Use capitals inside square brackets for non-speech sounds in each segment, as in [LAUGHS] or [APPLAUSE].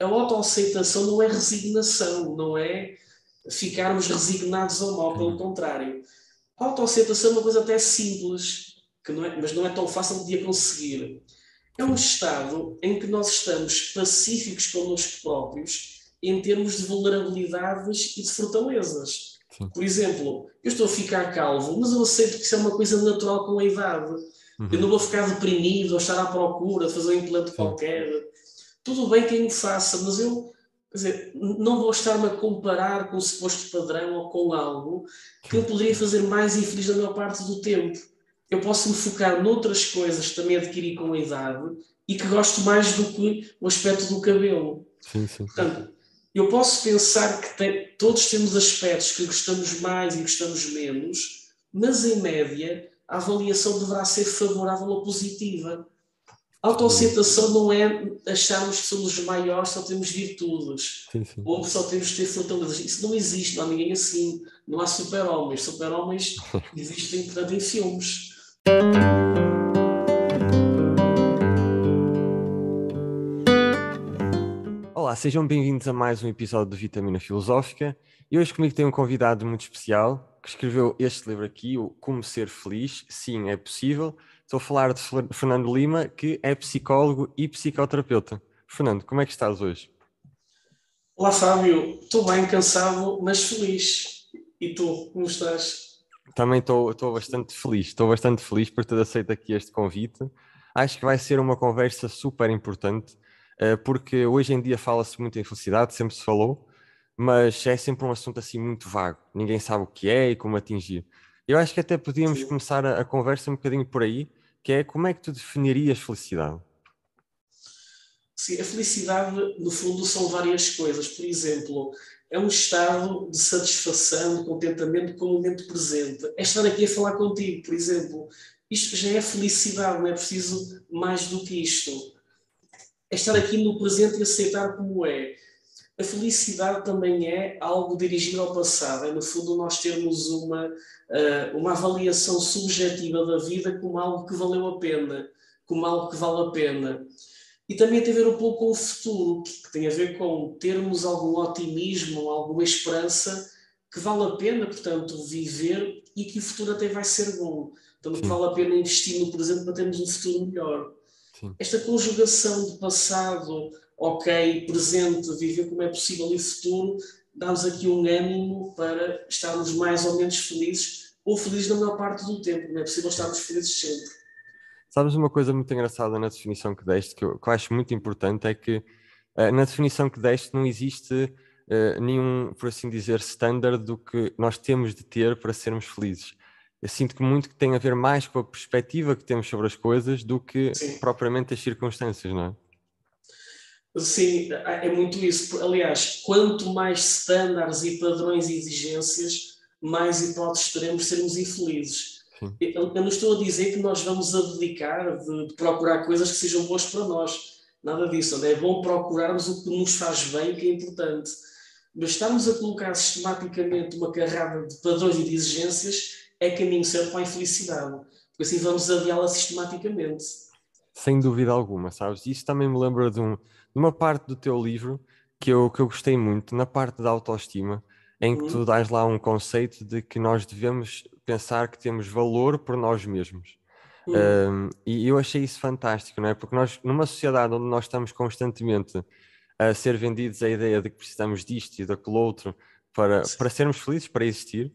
a autoaceitação não é resignação, não é ficarmos resignados ao mal, pelo contrário. A autoaceitação é uma coisa até simples, que não é, mas não é tão fácil de a conseguir. É um estado em que nós estamos pacíficos connosco próprios em termos de vulnerabilidades e de fortalezas. Sim. Por exemplo, eu estou a ficar calvo, mas eu aceito que isso é uma coisa natural com a idade. Uhum. Eu não vou ficar deprimido ou estar à procura de fazer um implante Sim. qualquer. Tudo bem quem o faça, mas eu quer dizer, não vou estar-me a comparar com o suposto padrão ou com algo que eu poderia fazer mais infeliz na maior parte do tempo. Eu posso me focar noutras coisas que também adquiri com a idade e que gosto mais do que o aspecto do cabelo. Sim, sim. Portanto, eu posso pensar que tem, todos temos aspectos que gostamos mais e gostamos menos, mas em média a avaliação deverá ser favorável ou positiva. A autoaceitação não é acharmos que somos os maiores, só temos virtudes, sim, sim. ou só temos de ter fortalezas. Isso não existe, não há ninguém assim. Não há super-homens. Super-homens [LAUGHS] existem, portanto, em filmes. Olá, sejam bem-vindos a mais um episódio de Vitamina Filosófica. E hoje comigo tem um convidado muito especial que escreveu este livro aqui, o Como Ser Feliz. Sim, é possível. Estou a falar de Fernando Lima, que é psicólogo e psicoterapeuta. Fernando, como é que estás hoje? Olá, Fábio. Estou bem cansado, mas feliz. E tu, como estás? Também estou, estou bastante feliz. Estou bastante feliz por ter aceito aqui este convite. Acho que vai ser uma conversa super importante eh, porque hoje em dia fala-se muito em felicidade, sempre se falou, mas é sempre um assunto assim muito vago. Ninguém sabe o que é e como atingir. Eu acho que até podíamos Sim. começar a, a, conversa um bocadinho por aí, que é como é que tu definirias felicidade? Sim, a felicidade, no fundo, são várias coisas. Por exemplo, é um estado de satisfação, de contentamento com o momento presente. É estar aqui a falar contigo, por exemplo. Isto já é felicidade, não é preciso mais do que isto é estar aqui no presente e aceitar como é. A felicidade também é algo dirigido ao passado, é no fundo nós termos uma, uh, uma avaliação subjetiva da vida como algo que valeu a pena, como algo que vale a pena. E também tem a ver um pouco com o futuro, que tem a ver com termos algum otimismo, alguma esperança que vale a pena, portanto, viver e que o futuro até vai ser bom. Portanto, vale a pena investir no presente para termos um futuro melhor. Sim. Esta conjugação de passado, ok, presente, viver como é possível e futuro, dá-nos aqui um ânimo para estarmos mais ou menos felizes, ou felizes na maior parte do tempo, não é possível estarmos felizes sempre. Sabes uma coisa muito engraçada na definição que deste, que eu, que eu acho muito importante, é que uh, na definição que deste não existe uh, nenhum, por assim dizer, standard do que nós temos de ter para sermos felizes eu sinto que muito que tem a ver mais com a perspectiva que temos sobre as coisas do que Sim. propriamente as circunstâncias, não é? Sim, é muito isso. Aliás, quanto mais estándares e padrões e exigências, mais hipóteses teremos de sermos infelizes. Eu, eu, não estou a dizer que nós vamos abdicar de, de, procurar coisas que sejam boas para nós. Nada disso. É? bom procurarmos o que nos faz bem, que é importante. Mas estamos a colocar sistematicamente uma carrada de padrões e de exigências é caminho certo para a infelicidade, porque assim vamos adiá-la sistematicamente. Sem dúvida alguma, sabes? Isso também me lembra de, um, de, uma parte do teu livro que eu, que eu gostei muito, na parte da autoestima, em que uhum. tu dás lá um conceito de que nós devemos pensar que temos valor por nós mesmos. Uhum. Um, e eu achei isso fantástico, não é? Porque nós, numa sociedade onde nós estamos constantemente a ser vendidos a ideia de que precisamos disto e daquele outro para, para sermos felizes, para existir,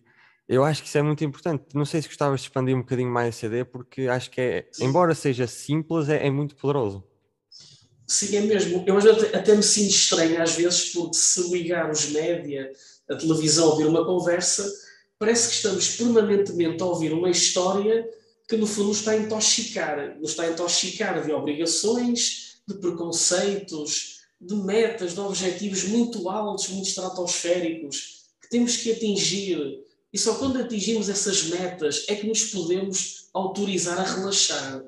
eu acho que isso é muito importante. Não sei se gostavas de expandir um bocadinho mais essa ideia, porque acho que é, embora seja simples, é, é muito poderoso. Sim, é mesmo. Eu até, até me sinto estranho às vezes, porque se ligar os média, a televisão, ouvir uma conversa, parece que estamos permanentemente a ouvir uma história que no fundo nos está a intoxicar. Nos está a intoxicar de obrigações, de preconceitos, de metas, de objetivos muito altos, muito estratosféricos, que temos que atingir e só quando atingimos essas metas é que nos podemos autorizar a relaxar.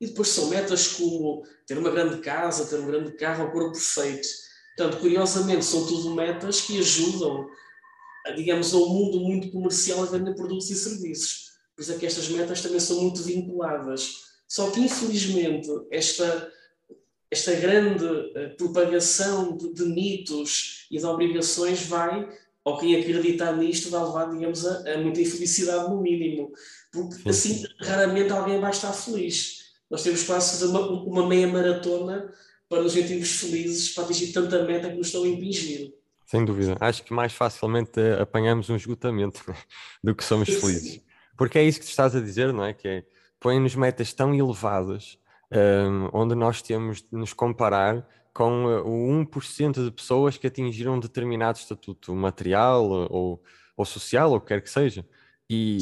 E depois são metas como ter uma grande casa, ter um grande carro, o corpo perfeito. Portanto, curiosamente, são tudo metas que ajudam, a, digamos, ao mundo muito comercial a vender produtos e serviços. Por isso é que estas metas também são muito vinculadas. Só que, infelizmente, esta, esta grande uh, propagação de, de, mitos e de obrigações vai, ou quem acreditar nisto, vai levar, digamos, a, a muita infelicidade no mínimo. Porque assim, raramente alguém vai estar feliz. Nós temos quase uma, uma meia maratona para nos sentirmos felizes, para atingir tanta meta que nos estão a impingir. Sem dúvida. Acho que mais facilmente eh, apanhamos um esgotamento [LAUGHS] do que somos felizes. Porque é isso que tu estás a dizer, não é? Que é, põe-nos metas tão elevadas, um, onde nós temos de nos comparar com uh, o 1% de pessoas que atingiram um determinado estatuto material ou, ou social, ou o que quer que seja. E,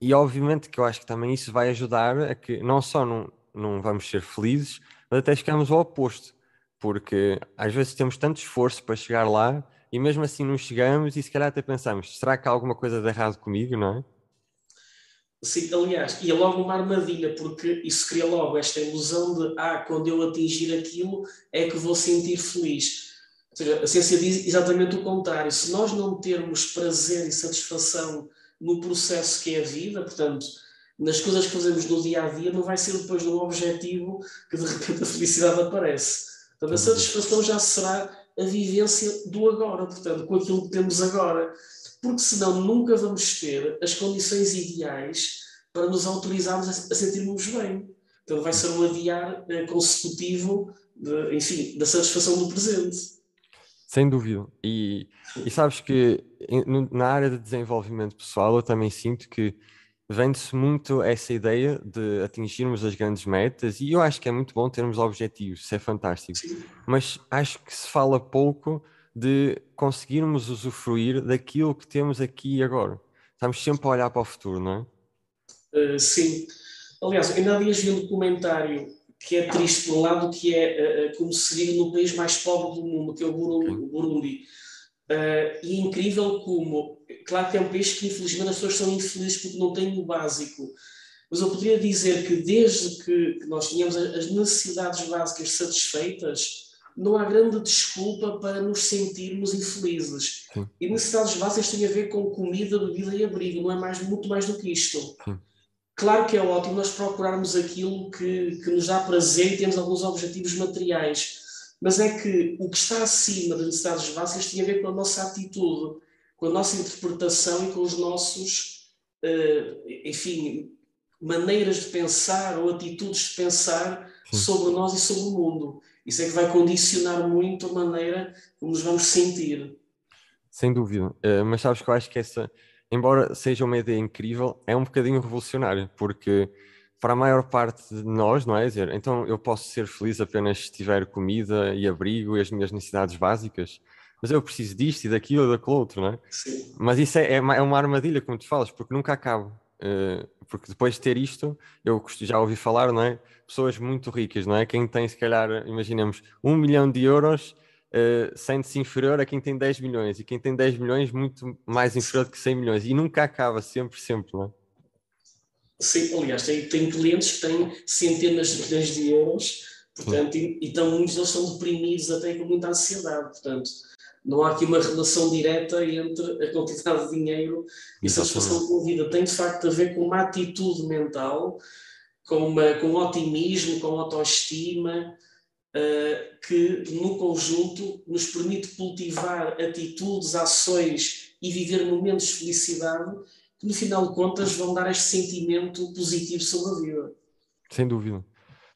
e obviamente que eu acho que também isso vai ajudar a que não só não, não vamos ser felizes, mas até chegamos ao oposto. Porque às vezes temos tanto esforço para chegar lá e mesmo assim não chegamos e se calhar até pensamos, será que há alguma coisa de errado comigo, não é? Sim, aliás, e é logo uma armadilha, porque isso cria logo esta ilusão de ah, quando eu atingir aquilo é que vou sentir feliz. Ou seja, a ciência diz exatamente o contrário. Se nós não termos prazer e satisfação no processo que é a vida, portanto, nas coisas que fazemos no dia a dia, não vai ser depois de um objetivo que de repente a felicidade aparece. Portanto, a satisfação já será a vivência do agora, portanto, com aquilo que temos agora. Porque senão nunca vamos ter as condições ideais para nos autorizarmos a, sentirmos bem. Então vai ser um adiar eh, consecutivo, de, enfim, da satisfação do presente. Sem dúvida. E, e sabes que na área de desenvolvimento pessoal eu também sinto que vende-se muito essa ideia de atingirmos as grandes metas e eu acho que é muito bom termos objetivos, isso é fantástico. Sim. Mas acho que se fala pouco de conseguirmos usufruir daquilo que temos aqui e agora. Estamos sempre a olhar para o futuro, não é? Uh, sim. Aliás, ainda há dias vi um documentário que é triste, por um lado, que é uh, como se vive no país mais pobre do mundo, que é o Burundi. Uh, e é incrível como, claro que é um país que infelizmente as pessoas são infelizes porque não têm o básico, mas eu poderia dizer que desde que, que nós tínhamos as necessidades básicas satisfeitas, não há grande desculpa para nos sentirmos infelizes. Sim. E necessidades básicas têm a ver com comida, bebida e abrigo, não é mais, muito mais do que isto. Sim. Claro que é ótimo nós procurarmos aquilo que, que nos dá prazer e temos alguns objetivos materiais, mas é que o que está acima das necessidades básicas tem a ver com a nossa atitude, com a nossa interpretação e com os nossos, uh, enfim, maneiras de pensar ou atitudes de pensar Sim. sobre nós e sobre o mundo. Isso é que vai condicionar muito a maneira como nos vamos sentir. Sem dúvida. Uh, mas sabes que eu acho que essa, embora seja uma ideia incrível, é um bocadinho revolucionária, porque para a maior parte de nós, não é? dizer, então eu posso ser feliz apenas se tiver comida e abrigo e as minhas necessidades básicas, mas eu preciso disto e daquilo ou daquele outro, não é? Sim. Mas isso é, é, uma, é uma armadilha, como tu falas, porque nunca acaba. Uh, porque depois de ter isto, eu já ouvi falar, não é? Pessoas muito ricas, não é? Quem tem, se calhar, imaginemos, um milhão de euros uh, sente-se inferior a quem tem 10 milhões, e quem tem 10 milhões muito mais inferior do que 100 milhões, e nunca acaba, sempre, sempre, não é? Sim, aliás, tem, tem clientes que têm centenas de milhões de euros, portanto, e, então muitos deles são deprimidos até com muita ansiedade, portanto, não há aqui uma relação direta entre a quantidade de dinheiro e a satisfação com a vida. Tem de facto a ver com uma atitude mental, com, uma, com otimismo, com autoestima, uh, que no conjunto nos permite cultivar atitudes, ações e viver momentos de felicidade que no final de contas vão dar este sentimento positivo sobre a vida. Sem dúvida.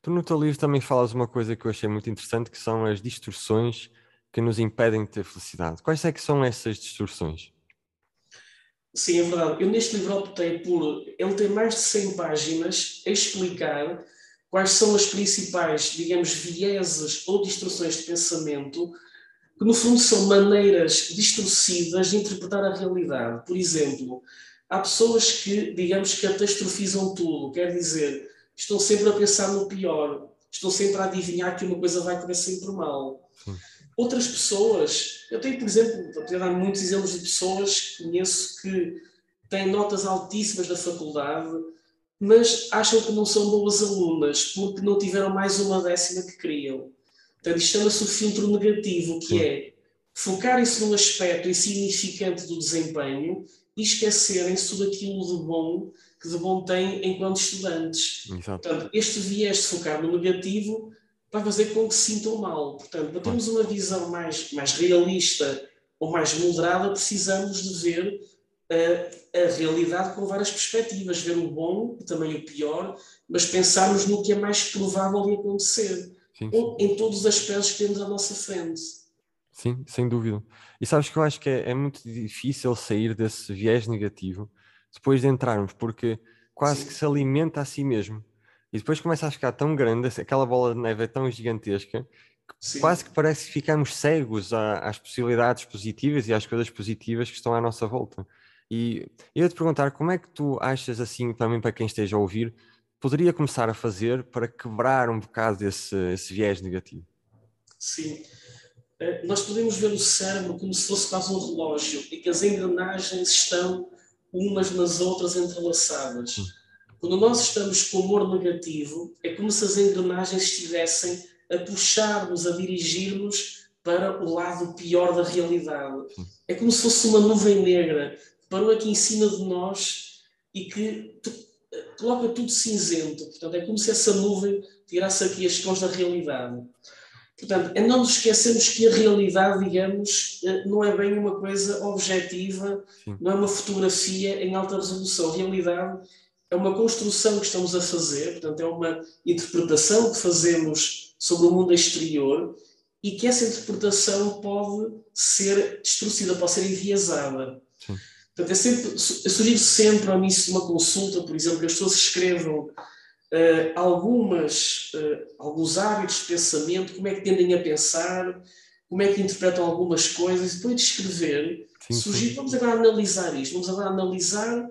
Tu no teu livro também falas uma coisa que eu achei muito interessante, que são as distorções que nos impedem de ter felicidade. Quais é que são essas distorções? Sim, é verdade. Eu neste livro optei por... Ele tem mais de 100 páginas a explicar quais são as principais, digamos, vieses ou distorções de pensamento que no fundo são maneiras distorcidas de interpretar a realidade. Por exemplo, há pessoas que, digamos, catastrofizam tudo, quer dizer, estão sempre a pensar no pior, estão sempre a adivinhar que uma coisa vai correr sempre mal. Sim. Outras pessoas, eu tenho, por exemplo, vou dar muitos exemplos de pessoas que conheço que têm notas altíssimas da faculdade, mas acham que não são boas alunas porque não tiveram mais uma décima que queriam. Portanto, isto chama-se o filtro negativo, que é focarem-se num aspecto insignificante do desempenho e esquecerem-se tudo aquilo de bom que de bom têm enquanto estudantes. Exato. Portanto, este viés de focar no negativo vai fazer com que se sintam mal. Portanto, para termos uma visão mais, mais realista ou mais moderada, precisamos de ver a, a realidade com várias perspectivas, ver o bom e também o pior, mas pensarmos no que é mais provável de acontecer, sim, sim. em todos os aspectos que temos à nossa frente. Sim, sem dúvida. E sabes que eu acho que é, é muito difícil sair desse viés negativo depois de entrarmos, porque quase sim. que se alimenta a si mesmo. E depois começa a ficar tão grande, aquela bola de neve é tão gigantesca, que quase que parece que ficamos cegos às possibilidades positivas e às coisas positivas que estão à nossa volta. E eu ia te perguntar como é que tu achas assim, também para quem esteja a ouvir, poderia começar a fazer para quebrar um bocado esse, esse viés negativo? Sim. Eh, nós podemos ver o cérebro como se fosse quase um relógio e que as engrenagens estão umas nas outras entrelaçadas. Hum. Quando nós estamos com humor negativo, é como se as engrenagens estivessem a puxar-nos, a dirigir-nos para o lado pior da realidade. É como se fosse uma nuvem negra parou aqui em cima de nós e que coloca tudo cinzento. Portanto, é como se essa nuvem tirasse aqui as tons da realidade. Portanto, é não nos esquecermos que a realidade, digamos, eh, não é bem uma coisa objetiva, Sim. não é uma fotografia em alta resolução. A realidade é uma construção que estamos a fazer, portanto, é uma interpretação que fazemos sobre o mundo exterior e que essa interpretação pode ser distorcida, pode ser enviesada. Sim. Portanto, é sempre, eu sugiro sempre ao início de uma consulta, por exemplo, que as pessoas escrevam uh, algumas, uh, alguns hábitos de pensamento, como é que tendem a pensar, como é que interpretam algumas coisas, e depois de escrever, sim, sugiro, sim. vamos agora analisar isto, vamos agora analisar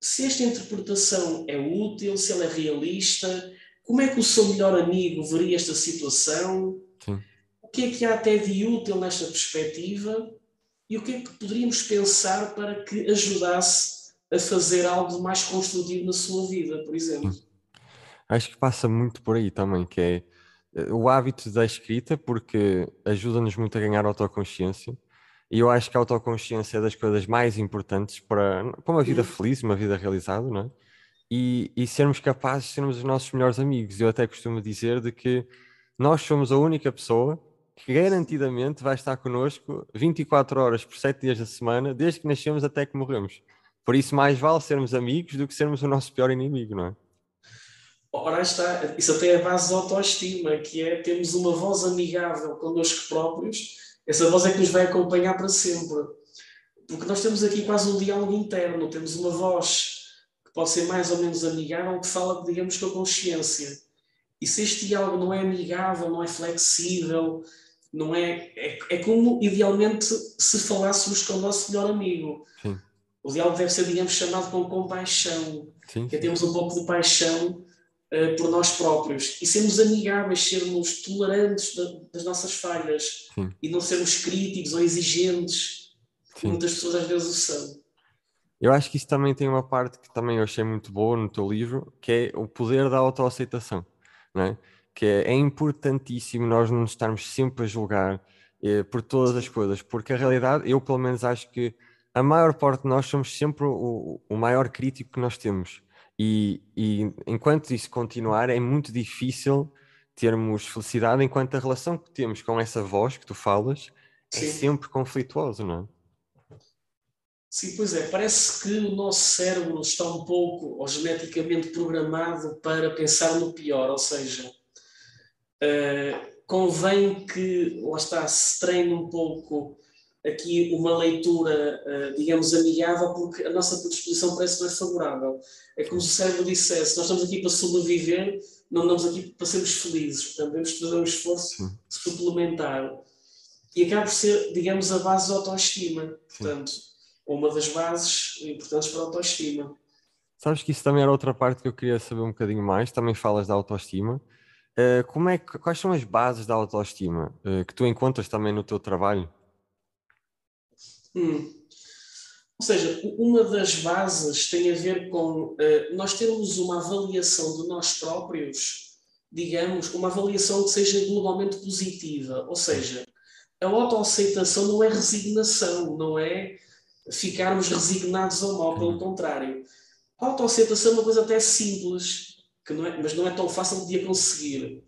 se esta interpretação é útil, se ela é realista, como é que o seu melhor amigo veria esta situação, sim. o que é que há até de útil nesta perspectiva, e o que é que poderíamos pensar para que ajudasse a fazer algo mais construtivo na sua vida, por exemplo? Acho que passa muito por aí também, que é eh, o hábito da escrita, porque ajuda-nos muito a ganhar autoconsciência. E eu acho que a autoconsciência é das coisas mais importantes para, para uma vida feliz, uma vida realizada, não é? E, e sermos capazes de sermos os nossos melhores amigos. Eu até costumo dizer de que nós somos a única pessoa que garantidamente vai estar connosco 24 horas por 7 dias da semana, desde que nascemos até que morremos. Por isso, mais vale sermos amigos do que sermos o nosso pior inimigo, não é? Ora está, isso até é a base da autoestima, que é termos uma voz amigável connosco próprios, essa voz é que nos vai acompanhar para sempre. Porque nós temos aqui quase um diálogo interno, temos uma voz que pode ser mais ou menos amigável, que fala, digamos, com a consciência. E se este diálogo não é amigável, não é flexível, não é, é, é como idealmente se falássemos com o nosso melhor amigo. Sim. O diálogo deve ser, digamos, chamado com compaixão, sim, que é termos um pouco de paixão uh, por nós próprios e sermos amigáveis, sermos tolerantes da, das nossas falhas sim. e não sermos críticos ou exigentes, como muitas pessoas às vezes o são. Eu acho que isso também tem uma parte que também eu achei muito boa no teu livro, que é o poder da autoaceitação, não é? que é, é importantíssimo nós não estarmos sempre a julgar eh, por todas as coisas, porque a realidade, eu pelo menos acho que a maior parte de nós somos sempre o, o maior crítico que nós temos. E, e, enquanto isso continuar, é muito difícil termos felicidade, enquanto a relação que temos com essa voz que tu falas é Sim. é sempre conflituosa, não é? Sim, pois é. Parece que o nosso cérebro está um pouco, ou geneticamente programado para pensar no pior, ou seja, Uh, convém que, lá está, se treine um pouco aqui uma leitura, uh, digamos, amigável, porque a nossa predisposição parece mais favorável. É como se o cérebro dissesse: nós estamos aqui para sobreviver, não andamos aqui para sermos felizes. Portanto, temos que fazer um esforço suplementar. E acaba por ser, digamos, a base da autoestima. Portanto, uma das bases importantes para a autoestima. Sabes que isso também era outra parte que eu queria saber um bocadinho mais. Também falas da autoestima. Uh, como é quais são as bases da autoestima uh, que tu encontras também no teu trabalho? Hum. Ou seja, uma das bases tem a ver com uh, nós termos uma avaliação de nós próprios, digamos, uma avaliação que seja globalmente positiva. Ou seja, a autoaceitação não é resignação, não é ficarmos resignados ao mal, pelo contrário. A autoaceitação é uma coisa até simples que não é, mas não é tão fácil de a conseguir.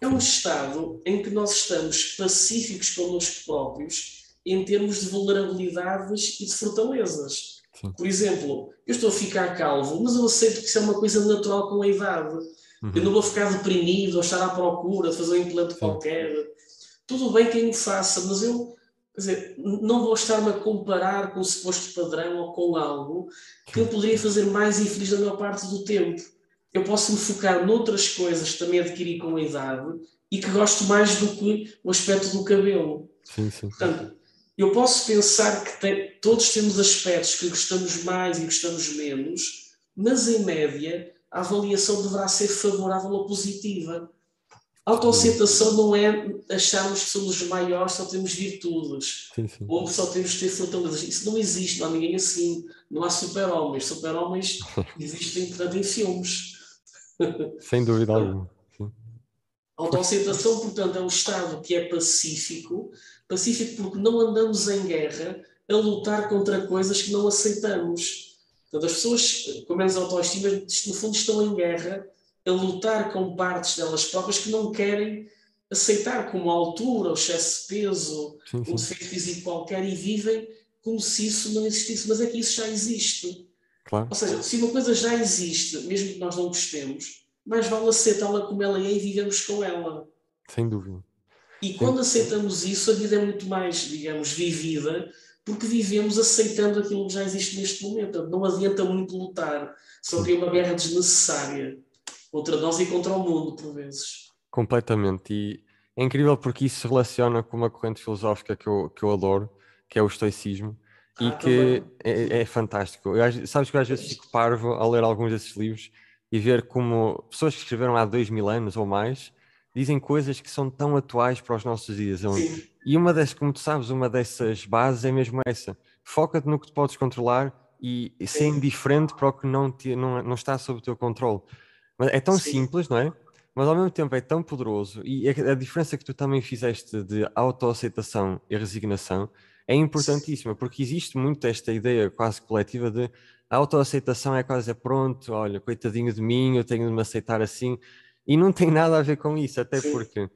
É um estado em que nós estamos pacíficos connosco próprios em termos de vulnerabilidades e de fortalezas. Sim. Por exemplo, eu estou a ficar calvo, mas eu aceito que isso é uma coisa natural com a idade. Uhum. Eu não vou ficar deprimido ou estar à procura de fazer um implante Sim. qualquer. Tudo bem quem o faça, mas eu quer dizer, não vou estar-me a comparar com o suposto padrão ou com algo que eu poderia fazer mais infeliz na maior parte do tempo. Eu posso me focar noutras coisas que também adquiri com a idade e que gosto mais do que o aspecto do cabelo. Sim, sim. Portanto, eu posso pensar que tem, todos temos aspectos que gostamos mais e gostamos menos, mas em média a avaliação deverá ser favorável ou positiva. A autoaceitação não é acharmos que somos os maiores, só temos virtudes, sim, sim. ou só temos que ter fortalezas. Isso não existe, não há ninguém assim. Não há super-homens. Super-homens [LAUGHS] existem, portanto, em filmes. Sem dúvida [LAUGHS] alguma. A autoaceitação, portanto, é um estado que é pacífico, pacífico porque não andamos em guerra a lutar contra coisas que não aceitamos. Portanto, as pessoas com menos autoestima, no fundo, estão em guerra a lutar com partes delas próprias que não querem aceitar, como a altura, o excesso de peso, sim, sim. um defeito físico qualquer, e vivem como se isso não existisse. Mas é que isso já existe. Claro. Ou seja, se uma coisa já existe, mesmo que nós não gostemos, mais vale aceitá-la como ela é e vivemos com ela. Sem dúvida. E quando aceitamos isso, a vida é muito mais, digamos, vivida, porque vivemos aceitando aquilo que já existe neste momento. Não adianta muito lutar, só tem uma guerra desnecessária contra nós e contra o mundo, por vezes. Completamente. E é incrível porque isso se relaciona com uma corrente filosófica que eu, que eu adoro, que é o estoicismo, ah, e que é, é, fantástico. Eu, sabes que eu às vezes fico parvo a ler alguns desses livros e ver como pessoas que escreveram há dois mil anos ou mais dizem coisas que são tão atuais para os nossos dias. Sim. E uma dessas, como tu sabes, uma dessas bases é mesmo essa. Foca-te no que tu podes controlar e, e ser indiferente para o que não, te, não, não está sob o teu controle. Mas é tão Sim. simples, não é? Mas ao mesmo tempo é tão poderoso e a, a diferença que tu também fizeste de autoaceitação e resignação é importantíssima, porque existe muito esta ideia quase coletiva de a autoaceitação é quase é pronto, olha, coitadinho de mim, eu tenho de me aceitar assim. E não tem nada a ver com isso, até porque,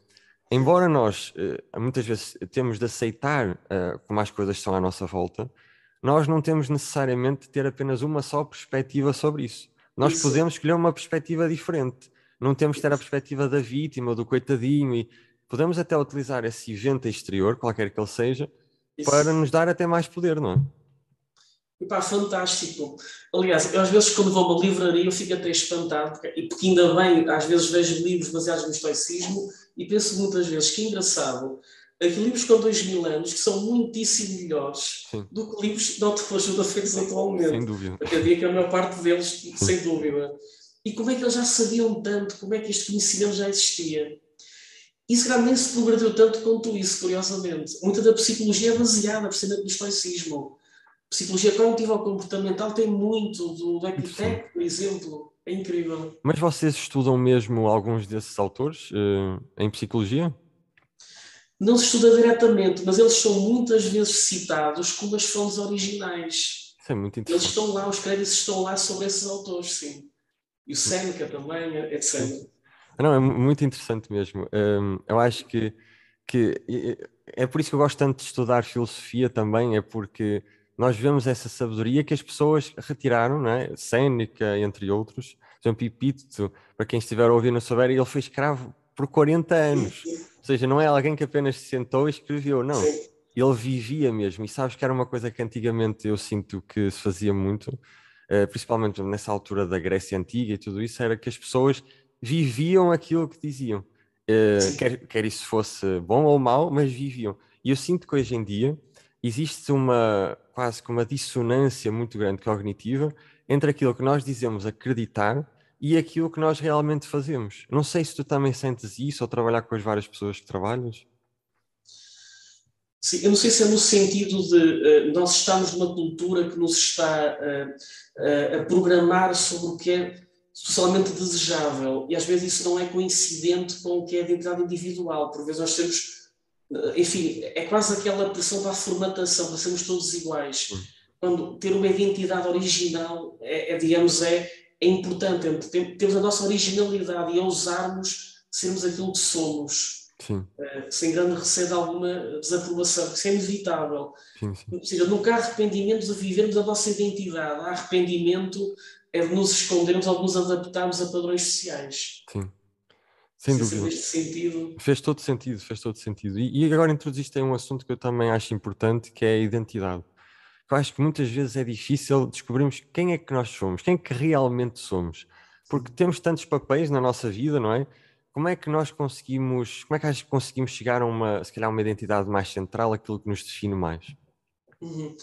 embora nós uh, muitas vezes temos de aceitar uh, como as coisas são à nossa volta, nós não temos necessariamente de ter apenas uma só perspectiva sobre isso. Nós isso. podemos escolher uma perspectiva diferente. Não temos de ter a perspectiva da vítima, do coitadinho, e podemos até utilizar esse evento exterior, qualquer que ele seja, isso. para nos dar até mais poder, não é? E pá, fantástico. Aliás, eu às vezes quando vou a uma livraria eu fico até espantado, porque, porque ainda bem, às vezes vejo livros baseados no estoicismo e penso muitas vezes que engraçado, aqui livros com dois mil anos que são muitíssimo melhores Sim. do que livros de autoajuda feitos atualmente. Sem dúvida. Acredito que a maior parte deles, sem dúvida. E como é que eles já sabiam tanto, como é que este conhecimento já existia? E se calhar nem se progrediu tanto quanto isso, curiosamente. Muita da psicologia é baseada precisamente no estoicismo psicologia cognitiva comportamental tem muito do, Epitec, por exemplo. É incrível. Mas vocês estudam mesmo alguns desses autores uh, em psicologia? Não se estuda diretamente, mas eles são muitas vezes citados como as fontes originais. Isso é muito interessante. Eles estão lá, os créditos estão lá sobre esses autores, sim. E o Seneca também, etc. Não, é muito interessante mesmo. Um, eu acho que, que é por isso que eu gosto tanto de estudar filosofia também, é porque nós vemos essa sabedoria que as pessoas retiraram, não é? Sêneca, entre outros, João Pipito, para quem estiver a ouvir não souber, ele foi escravo por 40 anos. Ou seja, não é alguém que apenas se sentou e escreveu, não. Ele vivia mesmo. E sabes que era uma coisa que antigamente eu sinto que se fazia muito, eh, principalmente nessa altura da Grécia Antiga e tudo isso, era que as pessoas viviam aquilo que diziam. Eh, quer, quer isso fosse bom ou mau, mas viviam. E eu sinto que hoje em dia existe uma quase que uma dissonância muito grande cognitiva entre aquilo que nós dizemos acreditar e aquilo que nós realmente fazemos. Não sei se tu também sentes isso ao trabalhar com as várias pessoas que trabalhas. Sim, eu não sei se é no sentido de uh, nós estamos numa cultura que nos está uh, uh, a programar sobre o que é socialmente desejável e às vezes isso não é coincidente com o que é a identidade individual. Por vezes nós temos enfim, é quase aquela pressão da formatação, para sermos todos iguais. Hum. Quando ter uma identidade original é, é digamos, é, é importante. Temos a nossa originalidade e a usarmos sermos aquilo que somos. Sim. Uh, sem grande receio de alguma desaprovação, isso é inevitável. Sim, sim. Ou seja, nunca há arrependimento de vivermos a nossa identidade, há arrependimento é de nos escondermos ou de nos adaptarmos a padrões sociais. Sim. Sem Se dúvida. sentido. Fez todo sentido, fez todo sentido. E, e agora introduziste aí um assunto que eu também acho importante, que é a identidade. Eu acho que muitas vezes é difícil descobrirmos quem é que nós somos, quem é que realmente somos. Porque temos tantos papéis na nossa vida, não é? Como é que nós conseguimos, como é que acho que conseguimos chegar a uma, se calhar, uma identidade mais central, aquilo que nos define mais? Uhum.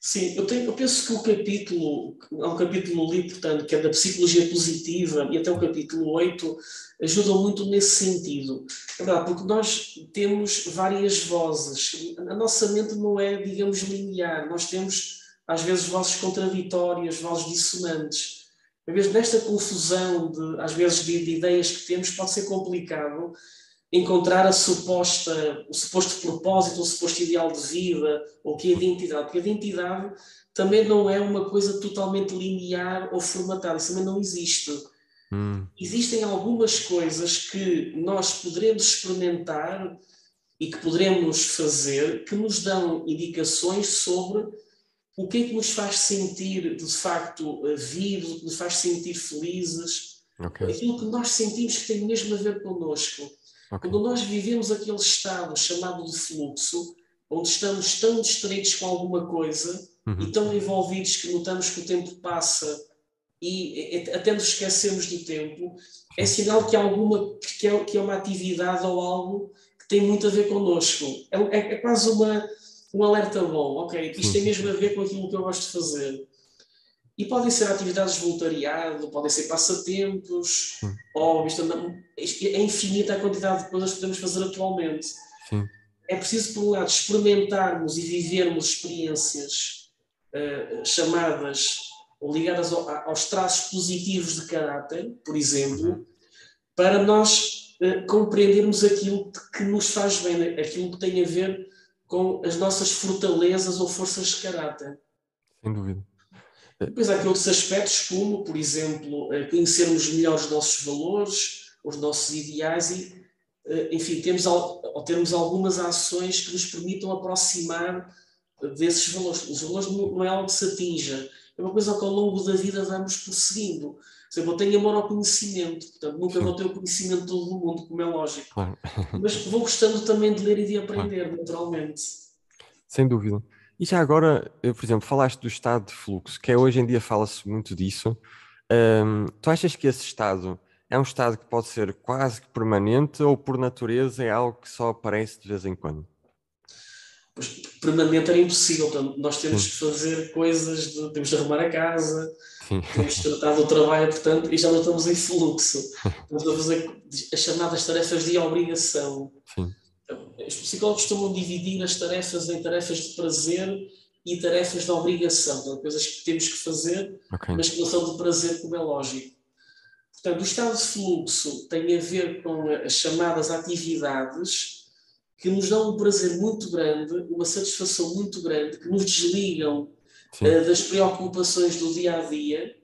Sim, eu, tenho, eu penso que o capítulo, há um capítulo ali, portanto, que é da psicologia positiva, e até o capítulo 8, ajudam muito nesse sentido. É verdade, porque nós temos várias vozes. A nossa mente não é, digamos, linear. Nós temos, às vezes, vozes contraditórias, vozes dissonantes. Às vezes, nesta confusão, de, às vezes, de, de ideias que temos, pode ser complicado encontrar a suposta, o suposto propósito, o suposto ideal de vida, ou que é a identidade. Porque a identidade também não é uma coisa totalmente linear ou formatada, isso também não existe. Hum. Existem algumas coisas que nós poderemos experimentar e que poderemos fazer que nos dão indicações sobre o que é que nos faz sentir de facto vivos, o que nos faz sentir felizes, okay. aquilo que nós sentimos que tem mesmo a ver connosco. Okay. Quando nós vivemos aquele estado chamado de fluxo, onde estamos tão distraídos com alguma coisa uhum. e tão envolvidos que notamos que o tempo passa e até nos esquecemos do tempo, é sinal que, alguma, que, é, que é uma atividade ou algo que tem muito a ver connosco. É, é, é quase uma, um alerta bom, ok? Isto tem mesmo a ver com aquilo que eu gosto de fazer. E podem ser atividades de voluntariado, podem ser passatempos, Sim. isto, é infinita a quantidade de coisas que podemos fazer atualmente. Sim. É preciso, por um lado, experimentarmos e vivermos experiências uh, chamadas ou ligadas ao, aos traços positivos de caráter, por exemplo, para nós uh, compreendermos aquilo que nos faz bem, né? aquilo que tem a ver com as nossas fortalezas ou forças de caráter. Sem dúvida. Depois há aqui outros aspectos, como, por exemplo, eh, conhecermos melhor os nossos valores, os nossos ideais e, eh, enfim, temos, ou termos algumas ações que nos permitam aproximar desses valores. Os valores não é algo que se atinja, é uma coisa que ao longo da vida vamos prosseguindo. Por exemplo, eu tenho amor ao conhecimento, portanto, nunca vou ter o conhecimento de todo o mundo, como é lógico. Claro. Mas vou gostando também de ler e de aprender, claro. naturalmente. Sem dúvida. E já agora, por exemplo, falaste do estado de fluxo, que é, hoje em dia fala-se muito disso. Um, tu achas que esse estado é um estado que pode ser quase que permanente ou por natureza é algo que só aparece de vez em quando? Pois, permanente era impossível, portanto, nós temos Sim. que fazer coisas, de, temos de arrumar a casa, Sim. temos de tratar do trabalho, portanto, e já não estamos em fluxo. [LAUGHS] Estamos a fazer as chamadas tarefas de obrigação. Sim. Os psicólogos costumam dividir as tarefas em tarefas de prazer e tarefas de obrigação, então, coisas que temos que fazer, okay. mas que não são de prazer, como é lógico. Portanto, o estado de fluxo tem a ver com as chamadas atividades que nos dão um prazer muito grande, uma satisfação muito grande, que nos desligam uh, das preocupações do dia a dia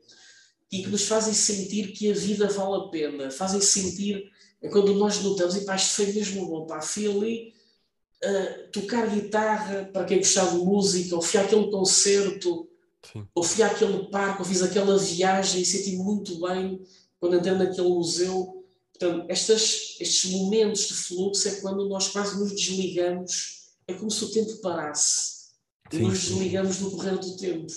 e que nos fazem sentir que a vida vale a pena, fazem sentir é quando nós notamos, e pá, isto foi mesmo bom, pá, fui ali uh, tocar guitarra para quem gostava de música, ou fui àquele concerto, Sim. ou fui àquele parque, ou fiz aquela viagem e senti muito bem quando entrei naquele museu. Portanto, estas, estes momentos de fluxo é quando nós quase nos desligamos, é como se o tempo parasse, e Sim, nos desligamos do correr do tempo.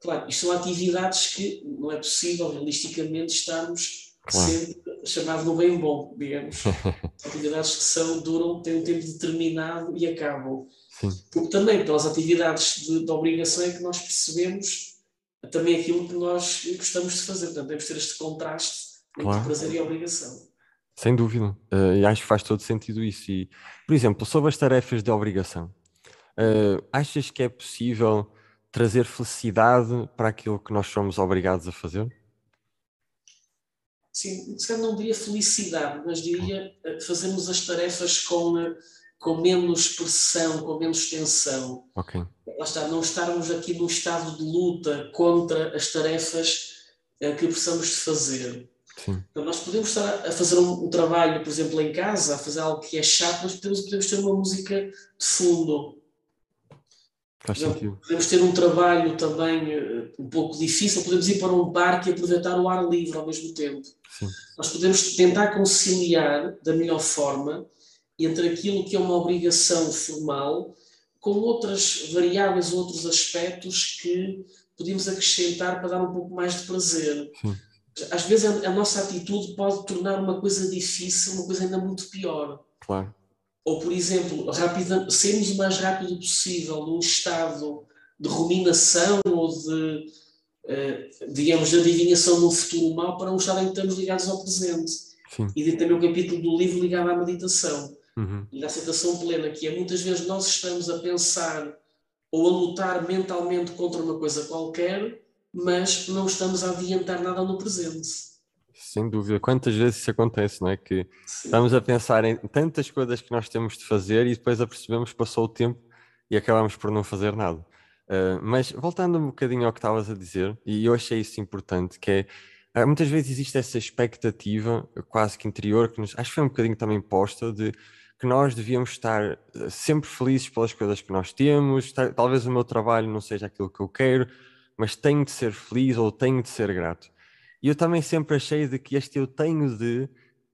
Claro, isto são atividades que não é possível realisticamente estarmos Claro. sempre chamado no bem bom, digamos. [LAUGHS] atividades que são, duram, têm um tempo determinado e acabam. Sim, Porque também pelas atividades de, de obrigação é que nós percebemos também aquilo que nós gostamos de fazer. Portanto, temos de ter este contraste entre Claro. prazer e obrigação. sem dúvida. Eh, e acho que faz todo sentido isso. E, por exemplo, sobre as tarefas de obrigação, eh, achas que é possível trazer felicidade para aquilo que nós somos obrigados a fazer? Sim, se calhar não diria felicidade, mas diria eh, fazermos as tarefas com, eh, com menos pressão, com menos tensão. Ok, Lá está, não estarmos aqui num estado de luta contra as tarefas eh, que precisamos de fazer. Então, nós podemos estar a fazer um, um, trabalho, por exemplo, em casa, a fazer algo que é chato, mas podemos, podemos ter uma música de fundo. Faz sentido. Podemos ter um trabalho também uh, um pouco difícil, podemos ir para um parque e aproveitar o ar livre ao mesmo tempo. Sim. Nós podemos tentar conciliar da melhor forma entre aquilo que é uma obrigação formal com outras variáveis, outros aspectos que podemos acrescentar para dar um pouco mais de prazer. Sim. Às vezes a, a, nossa atitude pode tornar uma coisa difícil uma coisa ainda muito pior. Claro. Ou, por exemplo, rápida, sermos o mais rápido possível num estado de ruminação ou de, eh, digamos, de adivinhação no futuro mal para um estado em que estamos ligados ao presente. Sim. E também o capítulo do livro ligado à meditação uhum. e da aceitação plena, que é muitas vezes nós estamos a pensar ou a lutar mentalmente contra uma coisa qualquer, mas não estamos a adiantar nada no presente. Sem dúvida. Quantas vezes isso acontece, não é? Que estamos a pensar em tantas coisas que nós temos de fazer e depois apercebemos que passou o tempo e acabamos por não fazer nada. Uh, mas voltando um bocadinho ao que estavas a dizer, e eu achei isso importante, que é uh, muitas vezes existe essa expectativa quase que interior, que nos, acho que foi um bocadinho também posta, de que nós devíamos estar eh, sempre felizes pelas coisas que nós temos. Talvez o meu trabalho não seja aquilo que eu quero, mas tenho de ser feliz ou tenho de ser grato. E eu também sempre achei de que este eu tenho de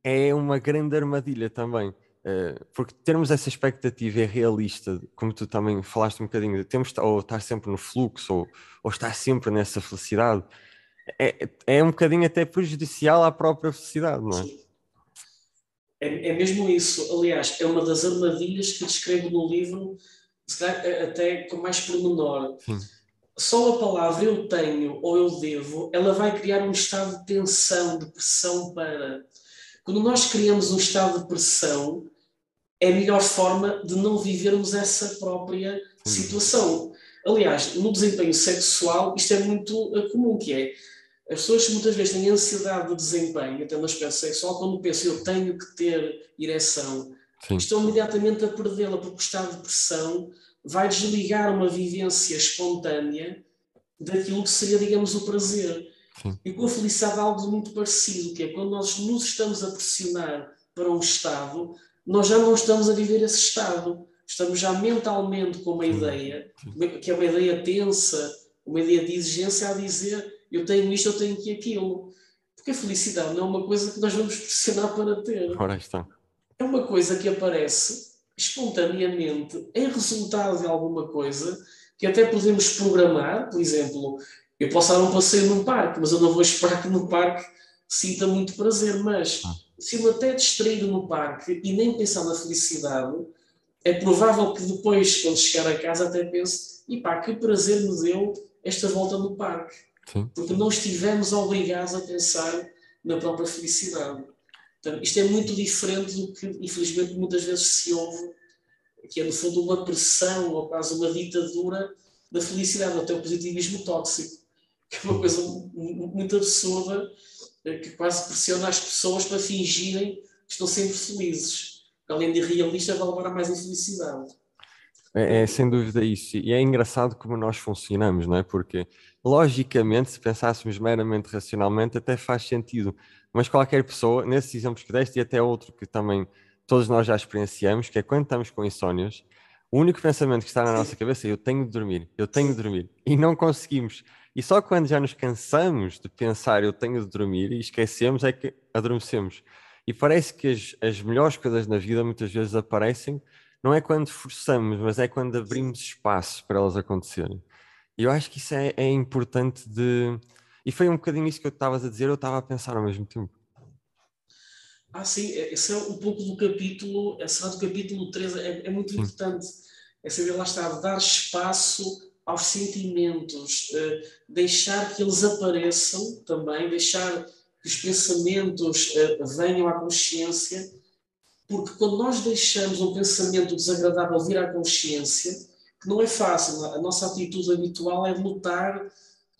é uma grande armadilha também. Eh, porque termos essa expectativa é realista, como tu também falaste um bocadinho, de temos ou estar sempre no fluxo ou, ou estar sempre nessa felicidade, é, é um bocadinho até prejudicial à própria felicidade, não é? É, é mesmo isso. Aliás, é uma das armadilhas que descrevo no livro, até com mais pormenor. Sim. Só a palavra eu tenho ou eu devo, ela vai criar um estado de tensão, de pressão para. Quando nós criamos um estado de pressão, é a melhor forma de não vivermos essa própria situação. Aliás, no desempenho sexual, isto é muito eh, comum, que é as pessoas muitas vezes têm ansiedade de desempenho, até no aspecto sexual, quando pensam eu tenho que ter ereção, Sim. estão imediatamente a perdê-la, porque o estado de pressão vai desligar uma vivência espontânea daquilo que seria, digamos, o prazer. Sim. E com a felicidade há algo muito parecido, que é quando nós nos estamos a pressionar para um estado, nós já não estamos a viver esse estado. Estamos já mentalmente com uma ideia, que é uma ideia tensa, uma ideia de exigência a dizer eu tenho isto, eu tenho que aquilo. Porque a felicidade não é uma coisa que nós vamos pressionar para ter. Ora está. É uma coisa que aparece espontaneamente, é resultado de alguma coisa que até podemos programar. Por exemplo, eu posso dar um passeio num parque, mas eu não vou esperar que no parque sinta muito prazer. Mas ah. se eu até distrair no parque e nem pensar na felicidade, é provável que depois, quando chegar a casa, até pense: e pá, que prazer me deu esta volta no parque. Sim. Porque não estivemos obrigados a pensar na própria felicidade. Então, isto é muito diferente do que, infelizmente, muitas vezes se ouve, que é, no fundo, uma pressão ou quase uma ditadura da felicidade, até o positivismo tóxico, que é uma coisa muito absurda, eh, que quase pressiona as pessoas para fingirem que estão sempre felizes. Além de realista, vai levar a mais infelicidade. É, é, sem dúvida isso. E é engraçado como nós funcionamos, não é? Porque, logicamente, se pensássemos meramente racionalmente, até faz sentido. Mas qualquer pessoa, nesses exemplos que deste, e até outro que também todos nós já experienciamos, que é quando estamos com insónias, o único pensamento que está na nossa cabeça é eu tenho de dormir, eu tenho de dormir. E não conseguimos. E só quando já nos cansamos de pensar eu tenho de dormir e esquecemos é que adormecemos. E parece que as, as melhores coisas na vida muitas vezes aparecem não é quando forçamos, mas é quando abrimos espaço para elas acontecerem. E eu acho que isso é, é importante de. E foi um bocadinho isso que eu estavas a dizer, eu estava a pensar ao mesmo tempo. Ah, sim, é, esse é um pouco do capítulo, é do capítulo 3, é, é muito importante. É saber, lá estar, dar espaço aos sentimentos, uh, deixar que eles apareçam também, deixar que os pensamentos uh, venham à consciência porque quando nós deixamos um pensamento desagradável vir à consciência, que não é fácil, a nossa atitude habitual é lutar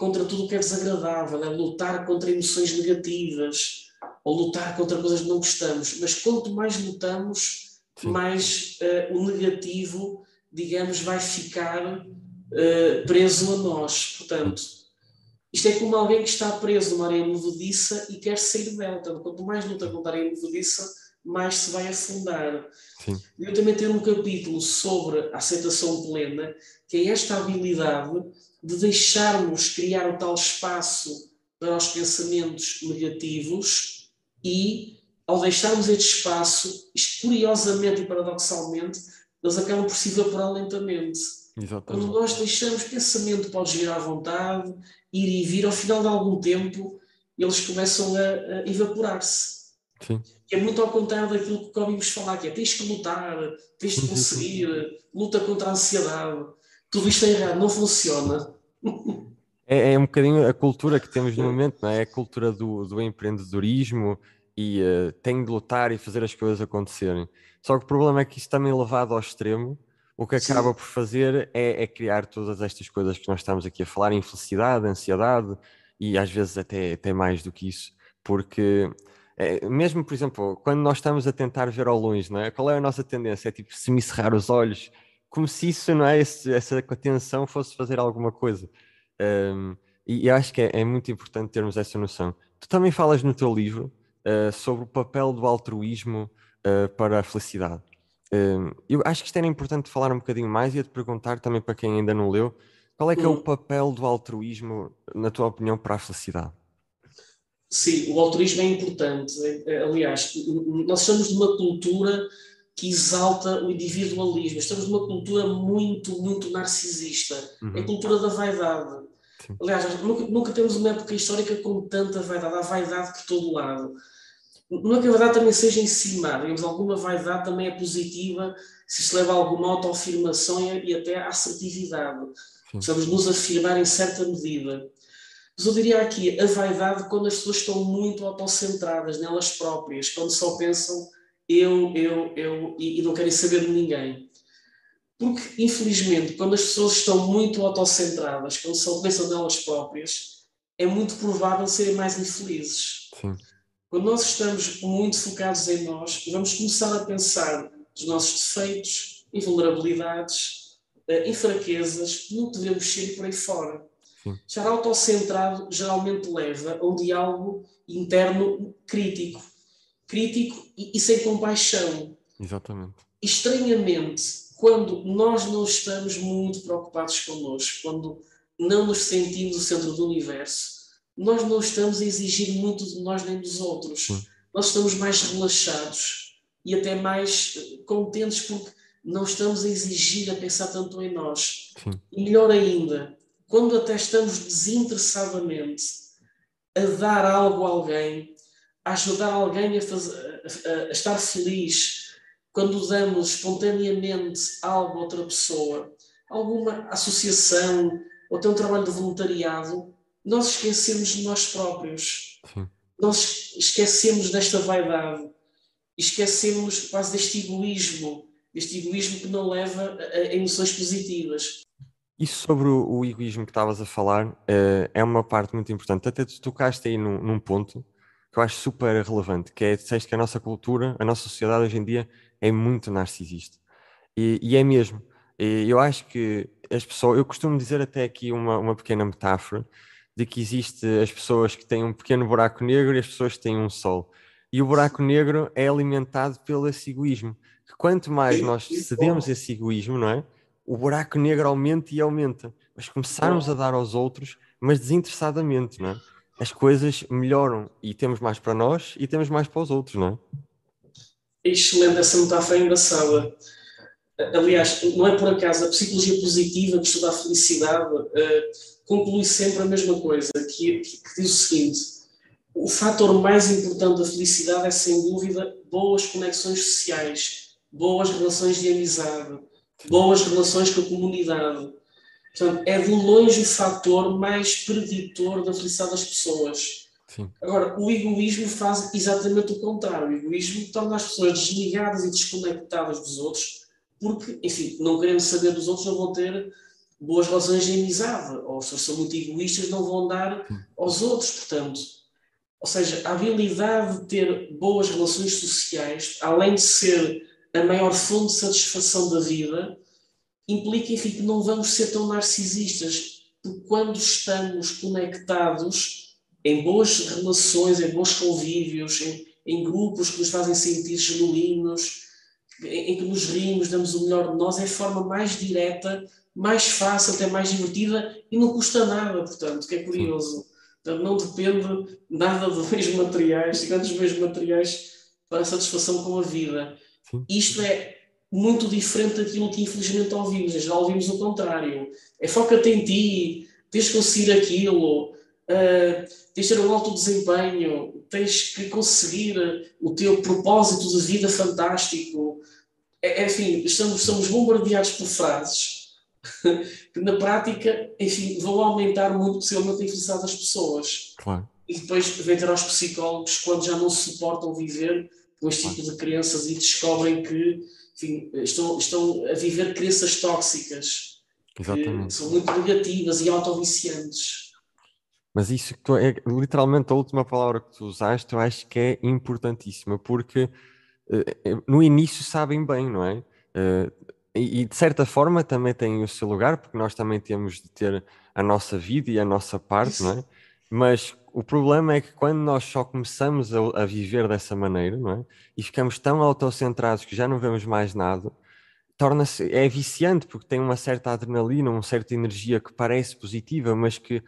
contra tudo o que é desagradável, é lutar contra emoções negativas, ou lutar contra coisas que não gostamos. Mas quanto mais lutamos, Sim. mais uh, o negativo, digamos, vai ficar uh, preso a nós. Portanto, Isto é como alguém que está preso numa areia movediça e quer sair dela. Portanto, quanto mais luta contra a areia movediça, mais se vai afundar. Sim. Eu também tenho um capítulo sobre a aceitação plena, que é esta habilidade de deixarmos criar o tal espaço para os pensamentos negativos e, ao deixarmos este espaço, curiosamente e paradoxalmente, eles acabam por se evaporar lentamente. Exatamente. Quando nós deixamos pensamento pode vir à vontade, ir e vir, ao final de algum tempo, eles começam a, a evaporar-se. É muito ao contrário daquilo que ouvimos falar, que é tens que lutar, tens de conseguir, luta contra a ansiedade. Tudo isto é errado, não funciona. É, é, um bocadinho a cultura que temos no momento, não é? é a cultura do, do empreendedorismo e uh, tem de lutar e fazer as coisas acontecerem. Só que o problema é que isso também levado ao extremo, o que acaba Sim. por fazer é, é, criar todas estas coisas que nós estamos aqui a falar, infelicidade, ansiedade e às vezes até, até mais do que isso, porque é, mesmo, por exemplo, quando nós estamos a tentar ver ao longe, não é? qual é a nossa tendência? É tipo semicerrar os olhos, como se isso, não é? Esse, essa atenção fosse fazer alguma coisa. Um, e, e acho que é, é, muito importante termos essa noção. Tu também falas no teu livro uh, sobre o papel do altruísmo uh, para a felicidade. Um, eu acho que isto era importante falar um bocadinho mais e ia te perguntar também para quem ainda não leu, qual é que é o hum. papel do altruísmo, na tua opinião, para a felicidade? Sim, o altruísmo é importante. Aliás, nós estamos numa cultura que exalta o individualismo. Estamos numa cultura muito, muito narcisista. Uhum. É a cultura da vaidade. Sim. Aliás, nunca, nunca, temos uma época histórica com tanta vaidade. Há vaidade por todo lado. Não é que a vaidade também seja em cima, digamos, alguma vaidade também é positiva se se leva a alguma autoafirmação e até à assertividade. Sim. Precisamos nos afirmar em certa medida. Mas eu diria aqui, a vaidade quando as pessoas estão muito autocentradas nelas próprias, quando só pensam eu, eu, eu e, e não querem saber de ninguém. Porque, infelizmente, quando as pessoas estão muito autocentradas, quando só pensam nelas próprias, é muito provável serem mais infelizes. Sim. Quando nós estamos muito focados em nós, vamos começar a pensar nos nossos defeitos, em vulnerabilidades, eh, em fraquezas, no que devemos ser por aí fora. Estar autocentrado geralmente leva a um diálogo interno crítico. Crítico e, e sem compaixão. Exatamente. Estranhamente, quando nós não estamos muito preocupados connosco, quando não nos sentimos o centro do universo, nós não estamos a exigir muito de nós nem dos outros. Sim. Nós estamos mais relaxados e até mais eh, contentes porque não estamos a exigir, a pensar tanto em nós. Sim. E melhor ainda, quando até estamos desinteressadamente a dar algo a alguém, a ajudar alguém a, fazer, a, a estar feliz, quando damos espontaneamente algo a outra pessoa, alguma associação ou até um trabalho de voluntariado, nós esquecemos de nós próprios. Sim. Nós esquecemos desta vaidade, esquecemos quase deste egoísmo, deste egoísmo que não leva a, a emoções positivas. Isso sobre o, o egoísmo que estavas a falar uh, é uma parte muito importante. Até tu tocaste aí num, num, ponto que eu acho super relevante, que é disseste que a nossa cultura, a nossa sociedade hoje em dia é muito narcisista. E, e é mesmo. E eu acho que as pessoas, eu costumo dizer até aqui uma, uma pequena metáfora de que existe as pessoas que têm um pequeno buraco negro e as pessoas que têm um sol. E o buraco negro é alimentado pelo esse egoísmo. Que quanto mais nós cedemos esse egoísmo, não é? o buraco negro aumenta e aumenta. Mas começarmos a dar aos outros, mas desinteressadamente, não é? As coisas melhoram e temos mais para nós e temos mais para os outros, não é? Excelente essa metáfora engraçada. Aliás, não é por acaso, a psicologia positiva que estuda a felicidade uh, conclui sempre a mesma coisa, que, que, que diz o seguinte: o fator mais importante da felicidade é, sem dúvida, boas conexões sociais, boas relações de amizade, boas relações com a comunidade. Portanto, é de longe o fator mais preditor da felicidade das pessoas. Sim. Agora, o egoísmo faz exatamente o contrário. O egoísmo torna as pessoas desligadas e desconectadas dos outros, porque, enfim, não querendo saber dos outros, não vão ter boas relações de amizade, ou se são muito egoístas, não vão dar aos outros, portanto. Ou seja, a habilidade de ter boas relações sociais, além de ser a maior fonte de satisfação da vida implica, enfim, que não vamos ser tão narcisistas. porque quando estamos conectados em boas relações, em bons convívios, em, em grupos que nos fazem sentir genuínos, em, em que nos rimos, damos o melhor de nós, é a forma mais direta, mais fácil, até mais divertida e não custa nada, portanto, que é curioso. Portanto, não depende nada de bens materiais, de grandes bens materiais para a satisfação com a vida. Isto é muito diferente daquilo que infelizmente ouvimos. Já ouvimos o contrário. É foca-te em ti, tens que conseguir aquilo, uh, tens de ter um alto desempenho, tens que conseguir o teu propósito de vida fantástico. É, é enfim, estamos, somos bombardeados por frases [LAUGHS] que na prática, enfim, vão aumentar muito possivelmente a infelicidade das pessoas. Claro. E depois vem ter aos psicólogos quando já não suportam viver com este tipo de crenças e descobrem que enfim, estão, estão a viver crenças tóxicas Exatamente. que são muito negativas e autoviciantes. Mas isso que tu, é literalmente a última palavra que tu usaste, eu acho que é importantíssima, porque uh, no início sabem bem, não é? Uh, e, e, de certa forma também têm o seu lugar, porque nós também temos de ter a nossa vida e a nossa parte, isso. não é? Mas o problema é que quando nós só começamos a, a, viver dessa maneira, não é? E ficamos tão autocentrados que já não vemos mais nada, torna-se é viciante porque tem uma certa adrenalina, uma certa energia que parece positiva, mas que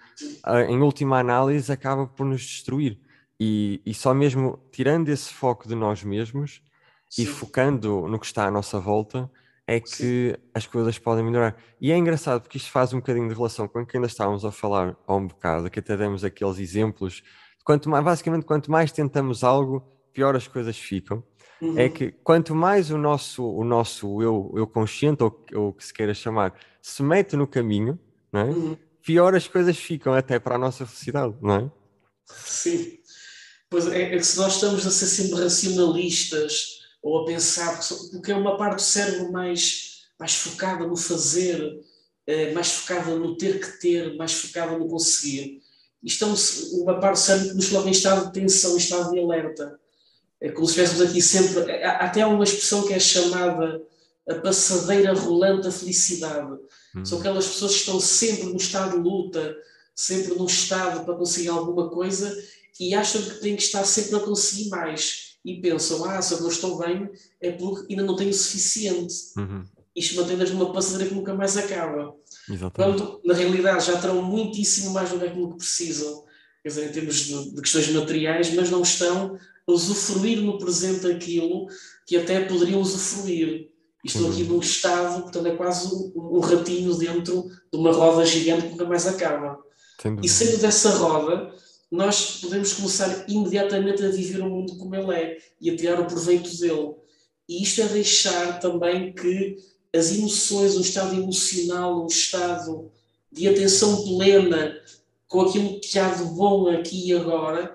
em última análise acaba por nos destruir. E, e só mesmo tirando esse foco de nós mesmos Sim. e focando no que está à nossa volta, é que as coisas podem melhorar. E é engraçado porque isto faz um bocadinho de relação com o que ainda estávamos a falar há um bocado, que até demos aqueles exemplos. Quanto mais, basicamente, quanto mais tentamos algo, pior as coisas ficam. É uhum. É que quanto mais o nosso, o nosso eu, eu consciente, ou o que se queira chamar, se mete no caminho, não é? Uhum. pior as coisas ficam até para a nossa felicidade, não é? Sim. Pois é, é que se nós estamos a ser sempre racionalistas, ou a pensar, porque é uma parte do cérebro mais, mais focada no fazer, eh, mais focada no ter que ter, mais focada no conseguir. Isto é uma parte do cérebro que nos coloca em estado de tensão, em estado de alerta. É como se estivéssemos aqui sempre. Há até uma expressão que é chamada a passadeira rolante da felicidade. Hum. São aquelas pessoas que estão sempre no estado de luta, sempre num estado para conseguir alguma coisa e acham que têm que estar sempre a conseguir mais e pensam, ah, se eu não estou bem é porque ainda não tenho o suficiente. Uhum. Isto mantém-nos numa passadeira que nunca mais acaba. Exatamente. Quando, na realidade, já terão muitíssimo mais do que aquilo que precisam, quer dizer, em termos de, de questões materiais, mas não estão a usufruir no presente aquilo que até poderiam usufruir. E estou aqui num estado, portanto, é quase um, um ratinho dentro de uma roda gigante que nunca mais acaba. E saindo dessa roda, nós podemos começar imediatamente a viver o mundo como ele é e a tirar o proveito dele. E isto é deixar também que as emoções, o estado emocional, o estado de atenção plena com aquilo que há de bom aqui e agora,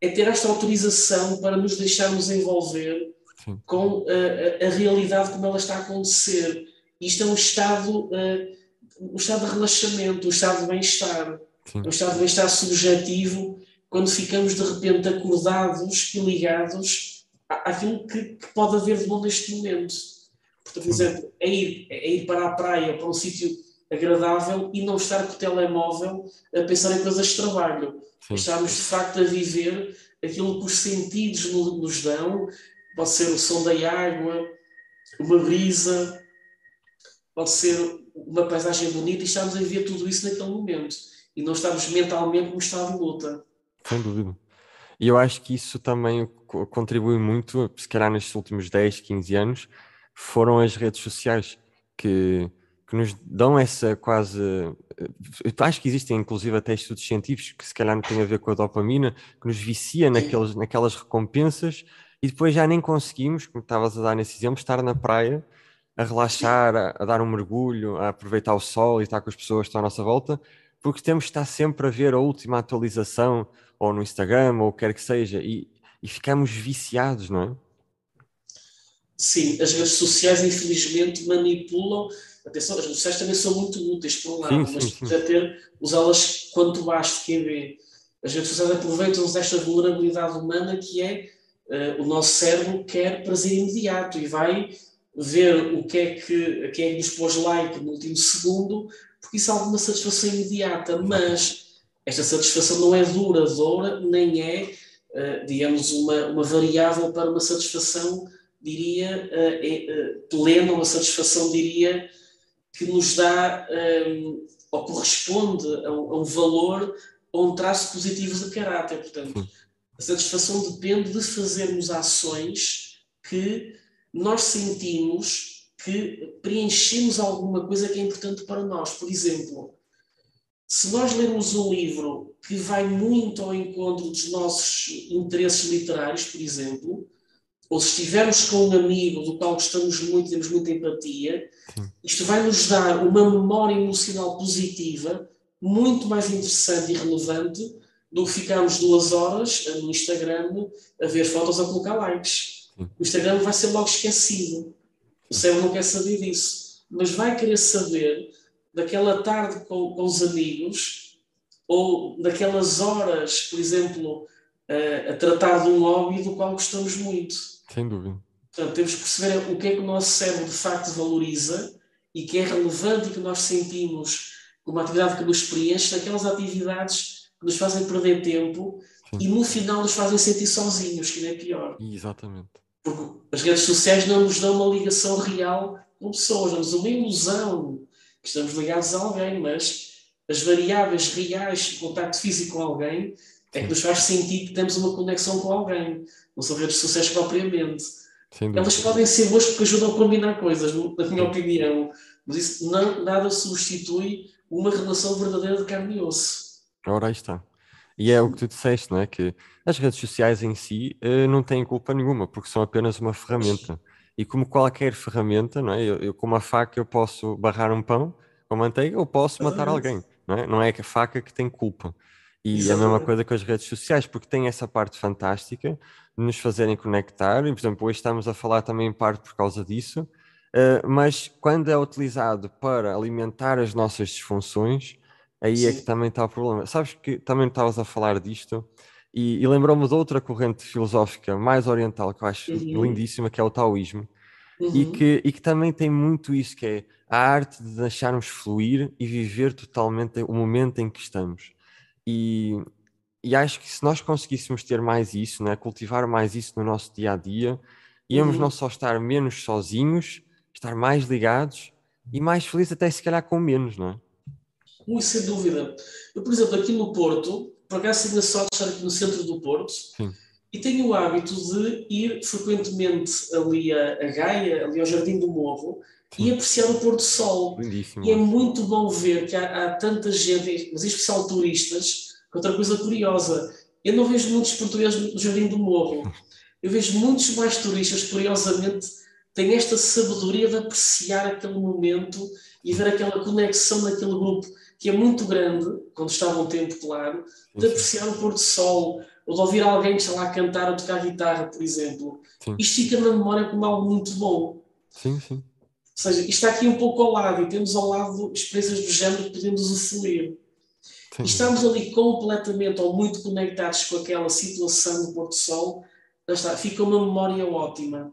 é ter esta autorização para nos deixarmos envolver Sim. com a, a, a, realidade como ela está a acontecer. Isto é um estado, uh, um estado de relaxamento, um estado de bem-estar. Sim. Um estado de bem-estar subjetivo quando ficamos de repente acordados e ligados àquilo que, que pode haver de bom neste momento. Portanto, por exemplo, é ir, é ir para a praia, para um sítio agradável e não estar com o telemóvel a pensar em coisas de trabalho. Sim. Estarmos de facto a viver aquilo que os sentidos nos dão, pode ser o som da água, uma brisa, pode ser uma paisagem bonita e estamos a viver tudo isso naquele momento e não estamos mentalmente no estado de luta. Sem dúvida. E eu acho que isso também contribui muito, se calhar nestes últimos 10, 15 anos, foram as redes sociais que, que nos dão essa quase. Eu acho que existem inclusive até estudos científicos que se calhar não têm a ver com a dopamina, que nos vicia naqueles, naquelas recompensas e depois já nem conseguimos, como estavas a dar nesse exemplo, estar na praia a relaxar, a, a dar um mergulho, a aproveitar o sol e estar com as pessoas que estão à nossa volta, porque temos que estar sempre a ver a última atualização, ou no Instagram, ou quer que seja, e, e ficamos viciados, não é? Sim, as redes sociais infelizmente manipulam. Atenção, as redes sociais também são muito úteis por um lado, sim, mas precisa ter usá-las quanto baixo quem vê. As redes sociais aproveitam-se desta vulnerabilidade humana que é uh, o nosso cérebro quer prazer imediato e vai ver o que é que quem é que nos pôs like no último segundo porque isso é alguma satisfação imediata, mas esta satisfação não é duradoura, nem é, uh, digamos, uma, uma variável para uma satisfação, diria, uh, plena, uma satisfação, diria, que nos dá ou corresponde a um, a um valor ou um traço positivo de caráter. Portanto, a satisfação depende de fazermos ações que nós sentimos que preenchemos alguma coisa que é importante para nós. Por exemplo, se nós lermos um livro que vai muito ao encontro dos nossos interesses literários, por exemplo, ou se estivermos com um amigo do qual gostamos muito, temos muita empatia, Sim. isto vai nos dar uma memória emocional positiva muito mais interessante e relevante do que ficarmos duas horas no Instagram a ver fotos a colocar likes. Sim. O Instagram vai ser logo esquecido. O cérebro não quer saber disso. Mas vai querer saber daquela tarde com, com os amigos ou daquelas horas, por exemplo, a, a tratar de um hobby do qual gostamos muito. Sem dúvida. Portanto, temos que perceber o que é que o nosso cérebro de facto valoriza e que é relevante e que nós sentimos como atividade que nos preenche, daquelas atividades que nos fazem perder tempo Sim. e no final nos fazem sentir sozinhos, que não é pior. Exatamente. Porque as redes sociais não nos dão uma ligação real com pessoas, damos uma ilusão que estamos ligados a alguém, mas as variáveis reais de contato físico com alguém é que nos faz sentir que temos uma conexão com alguém. Não são redes sociais propriamente. Elas podem ser boas porque ajudam a combinar coisas, na minha opinião, mas isso não, nada substitui uma relação verdadeira de carne e osso. Ora, aí está. E é o que tu disseste, não é? Que as redes sociais em si uh, não têm culpa nenhuma, porque são apenas uma ferramenta. E como qualquer ferramenta, não é? Eu, eu com uma faca eu posso barrar um pão com manteiga ou posso matar alguém, não é? Não é a faca que tem culpa. E Exatamente. é a mesma coisa com as redes sociais, porque tem essa parte fantástica de nos fazerem conectar. E, por exemplo, hoje estamos a falar também em parte por causa disso, uh, mas quando é utilizado para alimentar as nossas disfunções, aí Sim. é que também está o problema. Sabes que também estavas a falar disto e, e lembrou-me de outra corrente filosófica mais oriental que eu acho uhum. lindíssima, que é o taoísmo. Uhum. E, que, e que também tem muito isso, que é a arte de deixarmos fluir e viver totalmente o momento em que estamos. E, e acho que se nós conseguíssemos ter mais isso, né, cultivar mais isso no nosso dia a dia, íamos uhum. não só estar menos sozinhos, estar mais ligados e mais felizes, até se calhar com menos, não é? Muito sem dúvida. Eu, por exemplo, aqui no Porto, por acaso tenho a sorte de estar aqui no centro do Porto Sim. e tenho o hábito de ir frequentemente ali a, Gaia, ali ao Jardim do Morro, e apreciar o pôr do sol. Lindíssimo. E é muito bom ver que há, há tanta gente, mas em especial turistas, outra coisa curiosa. Eu não vejo muitos portugueses no Jardim do Morro. Eu vejo muitos mais turistas, curiosamente, têm esta sabedoria de apreciar aquele momento e ver aquela conexão naquele grupo que é muito grande, quando está um tempo claro, de apreciar o pôr do sol, ou de ouvir alguém está lá a cantar ou tocar guitarra, por exemplo. Sim. Isto fica na memória como algo muito bom. Sim, sim. Ou seja, isto está aqui um pouco ao lado e temos ao lado experiências do género que podemos usufruir. Sim. E estamos ali completamente ou muito conectados com aquela situação do Porto Sol, está, fica uma memória ótima.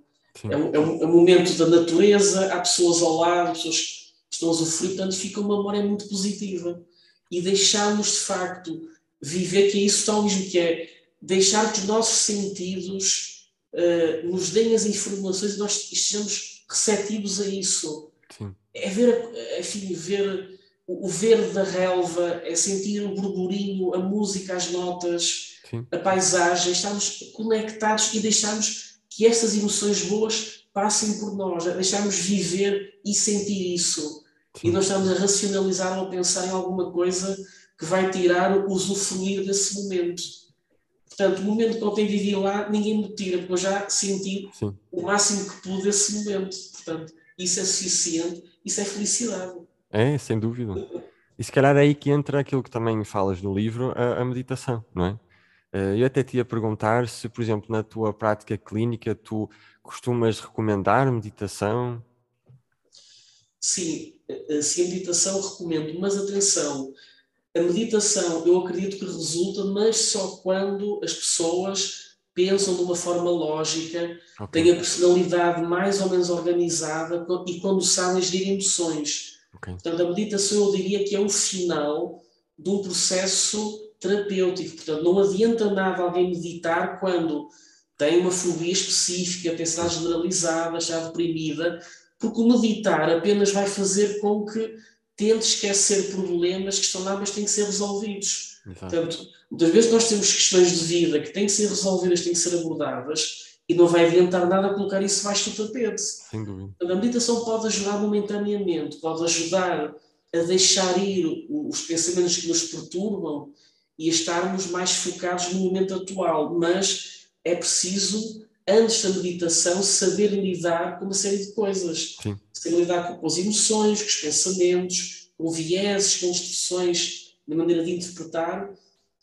É um, é, um, é um, momento da natureza, há pessoas ao lado, pessoas estão a usufruir, portanto fica uma memória muito positiva. E deixarmos de facto viver, que é isso talvez que é deixar que os nossos sentidos uh, nos deem as informações e nós estejamos receptivos a isso. Sim. É ver, enfim, ver o verde da relva, é sentir o burburinho, a música, as notas, Sim. a paisagem, estamos conectados e deixarmos que essas emoções boas passem por nós, deixarmos viver e sentir isso. E nós estamos a racionalizar ou a pensar em alguma coisa que vai tirar o usufruir desse momento. Portanto, o momento que eu tenho vivido lá, ninguém me tira, porque eu já senti Sim. o máximo que pude desse momento. Portanto, isso é suficiente, isso é felicidade. É, sem dúvida. E se calhar é aí que entra aquilo que também falas no livro, a, a meditação, não é? Eh, eu até te ia perguntar se, por exemplo, na tua prática clínica, tu costumas recomendar meditação? Sim, sim, a meditação recomendo, mas atenção, a meditação eu acredito que resulta, mas só quando as pessoas pensam de uma forma lógica, okay. têm a personalidade mais ou menos organizada e quando sabem gerir emoções. Okay. Portanto, a meditação eu diria que é o final de um processo terapêutico. Portanto, não adianta nada alguém meditar quando tem uma fobia específica, tem ansiedade generalizada, está deprimida, porque o meditar apenas vai fazer com que tente esquecer problemas que estão lá, mas têm que ser resolvidos. Exato. Portanto, muitas vezes nós temos questões de vida que têm que ser resolvidas, têm que ser abordadas, e não vai adiantar nada colocar isso baixo do tapete. Sem dúvida. A meditação pode ajudar momentaneamente, pode ajudar a deixar ir os pensamentos que nos perturbam e a estarmos mais focados no momento atual, mas é preciso, antes da meditação, saber lidar com uma série de coisas. Sim. Saber lidar com as emoções, com os pensamentos, com vieses, com instruções na maneira de interpretar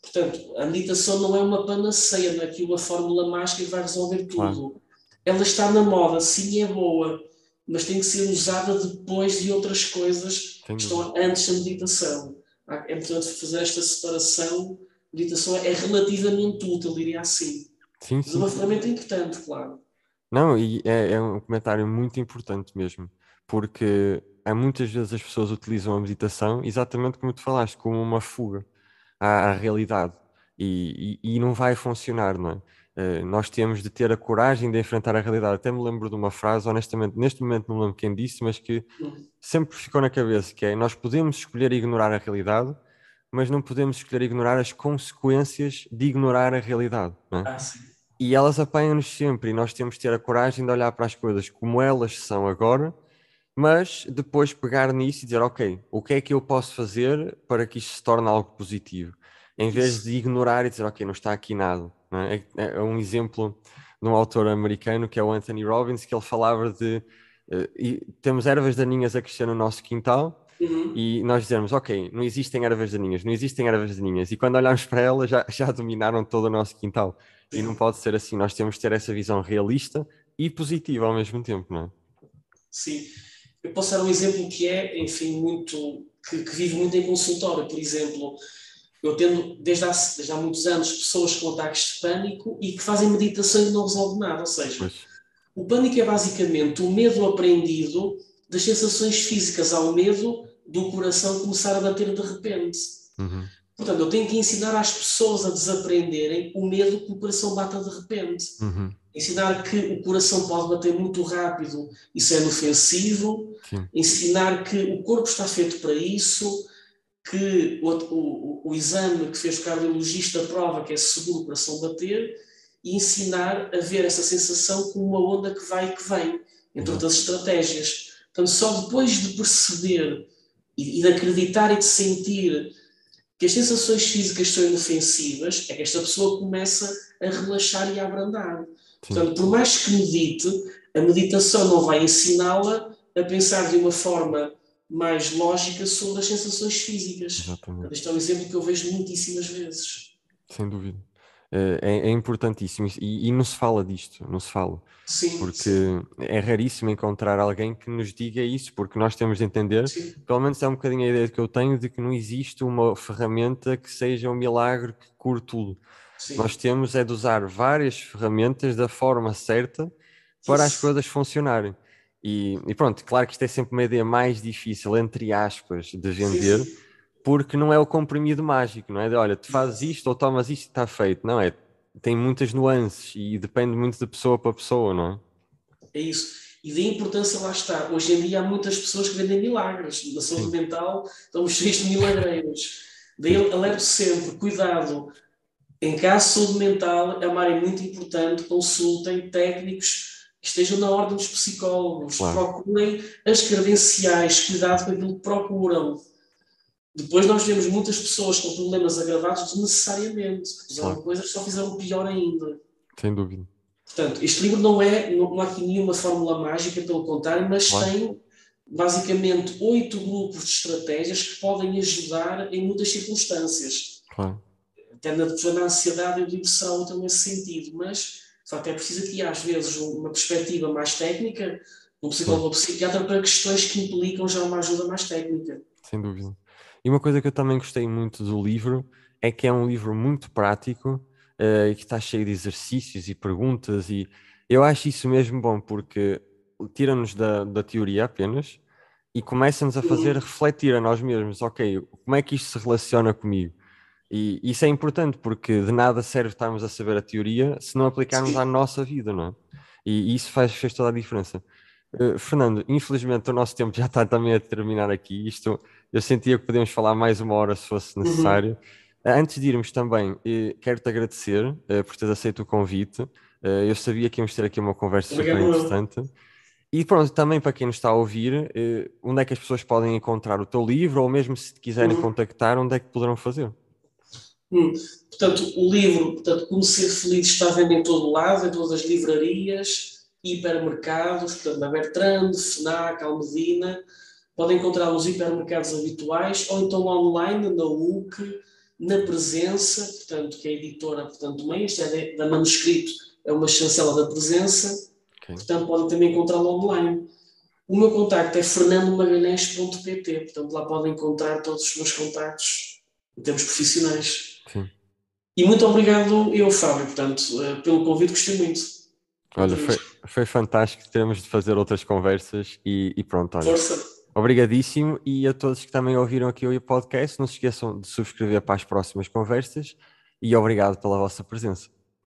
Portanto, a meditação não é uma panaceia, não é aqui uma fórmula mágica que vai resolver tudo. Claro. Ela está na moda, sim, é boa, mas tem que ser usada depois de outras coisas que estão antes da meditação. É importante fazer esta separação. A meditação é relativamente útil, diria assim. Sim, mas sim. é uma ferramenta importante, claro. Não, e é, é um comentário muito importante mesmo, porque há muitas vezes as pessoas utilizam a meditação exatamente como tu falaste, como uma fuga à, à realidade e, e, e, não vai funcionar, não é? Uh, nós temos de ter a coragem de enfrentar a realidade. Até me lembro de uma frase, honestamente, neste momento não lembro quem disse, mas que sempre ficou na cabeça, que é nós podemos escolher ignorar a realidade, mas não podemos escolher ignorar as consequências de ignorar a realidade. É? Ah, e elas apanham-nos sempre, e nós temos de ter a coragem de olhar para as coisas como elas são agora, mas depois pegar nisso e dizer, ok, o que é que eu posso fazer para que isto se torne algo positivo? Em vez de ignorar e dizer, ok, não está aqui nada. É? é? é? um exemplo de um autor americano que é o Anthony Robbins, que ele falava de uh, temos ervas daninhas a crescer no nosso quintal uhum. e nós dizemos, ok, não existem ervas daninhas, não existem ervas daninhas, e quando olhamos para elas já, já dominaram todo o nosso quintal. E não pode ser assim, nós temos de ter essa visão realista e positiva ao mesmo tempo, não é? Sim. Eu posso dar um exemplo que é, enfim, muito que, que vive muito em consultório. Por exemplo, eu tendo desde há, desde há muitos anos pessoas com ataques de pânico e que fazem meditação e não resolve nada. Ou seja, pois. o pânico é basicamente o medo aprendido das sensações físicas ao medo do coração começar a bater de repente. Uhum. Portanto, eu tenho que ensinar às pessoas a desaprenderem o medo que o coração bata de repente. Uhum. Ensinar que o coração pode bater muito rápido, isso é inofensivo. Sim. Ensinar que o corpo está feito para isso, que o, o, o exame que fez o cardiologista prova que é seguro o coração bater, e ensinar a ver essa sensação como uma onda que vai e que vem, entre uhum. outras estratégias. Portanto, só depois de perceber e, e de acreditar e de sentir que as sensações físicas são inofensivas, é que esta pessoa começa a relaxar e a abrandar. Sim. Portanto, por mais que medite, a meditação não vai ensiná-la a pensar de uma forma mais lógica sobre as sensações físicas. Exatamente. Este é um exemplo que eu vejo muitíssimas vezes. Sem dúvida. É, é, é importantíssimo e, e, não se fala disto, não se fala. Sim, porque sim. é raríssimo encontrar alguém que nos diga isso, porque nós temos de entender, sim. pelo menos é um bocadinho a ideia que eu tenho, de que não existe uma ferramenta que seja um milagre que cure tudo. Sim. Nós temos é de usar várias ferramentas da forma certa para as coisas funcionarem. E, e, pronto, claro que isto é sempre uma ideia mais difícil, entre aspas, de vender. Porque não é o comprimido mágico, não é? De, olha, tu fazes isto ou tomas isto e está feito. Não é? Tem muitas nuances e depende muito de pessoa para pessoa, não é? É isso. E da importância lá está. Hoje em dia há muitas pessoas que vendem milagres. Da saúde sim. mental estamos cheios de milagreiros. Daí alerto sempre, cuidado, em caso de saúde mental, é uma área muito importante. Consultem técnicos que estejam na ordem dos psicólogos. Claro. Procurem as credenciais. Cuidado com aquilo que procuram. Depois nós vemos muitas pessoas com problemas agravados desnecessariamente. Fizeram Claro. coisas que só fizeram pior ainda. Sem dúvida. Portanto, este livro não é, não, não há aqui nenhuma fórmula mágica, pelo contrário, mas Claro. tem basicamente oito grupos de estratégias que podem ajudar em muitas circunstâncias Claro. até na, na ansiedade o livro será útil nesse sentido, mas de facto é preciso aqui às vezes uma perspectiva mais técnica, um psicólogo ou psiquiatra para questões que implicam já uma ajuda mais técnica. Sem dúvida. E uma coisa que eu também gostei muito do livro é que é um livro muito prático eh, e que está cheio de exercícios e perguntas e eu acho isso mesmo bom porque tira-nos da, da teoria apenas e começa-nos a fazer refletir a nós mesmos, ok, como é que isto se relaciona comigo? E isso é importante porque de nada serve estarmos a saber a teoria se não aplicarmos Sim. à nossa vida, não é? E isso faz, fez toda a diferença. Uh, Fernando, infelizmente o nosso tempo já está também a terminar aqui. Isto eu sentia que podíamos falar mais uma hora se fosse uhum. necessário. Uhum. Antes de irmos também, eh, quero-te agradecer por teres aceito o convite. Eu sabia que íamos ter aqui uma conversa Obrigado. super interessante. E pronto, também para quem nos está a ouvir, onde é que as pessoas podem encontrar o teu livro, ou mesmo se te quiserem uhum. contactar, onde é que poderão fazer? Hum. Portanto, o livro, portanto, Como Ser Feliz, está a vender em todo lado, em todas as livrarias, hipermercados, portanto, na Bertrand, FNAC, Almedina, podem encontrar nos hipermercados habituais ou então online, na UC, na Presença, portanto, que é a editora portanto, meio, isto é da manuscrito, é uma chancela da Presença, okay. portanto, podem também encontrá-lo online. O meu contacto é fernandomagalhães.pt, portanto, lá podem encontrar todos os meus contactos em termos profissionais. Sim. E muito obrigado eu, Fábio, portanto, eh, pelo convite, gostei muito. Olha, foi, foi fantástico, teremos de fazer outras conversas e, e pronto, olha. Força. Obrigadíssimo e a todos que também ouviram aqui o podcast, não se esqueçam de subscrever para as próximas conversas e obrigado pela vossa presença.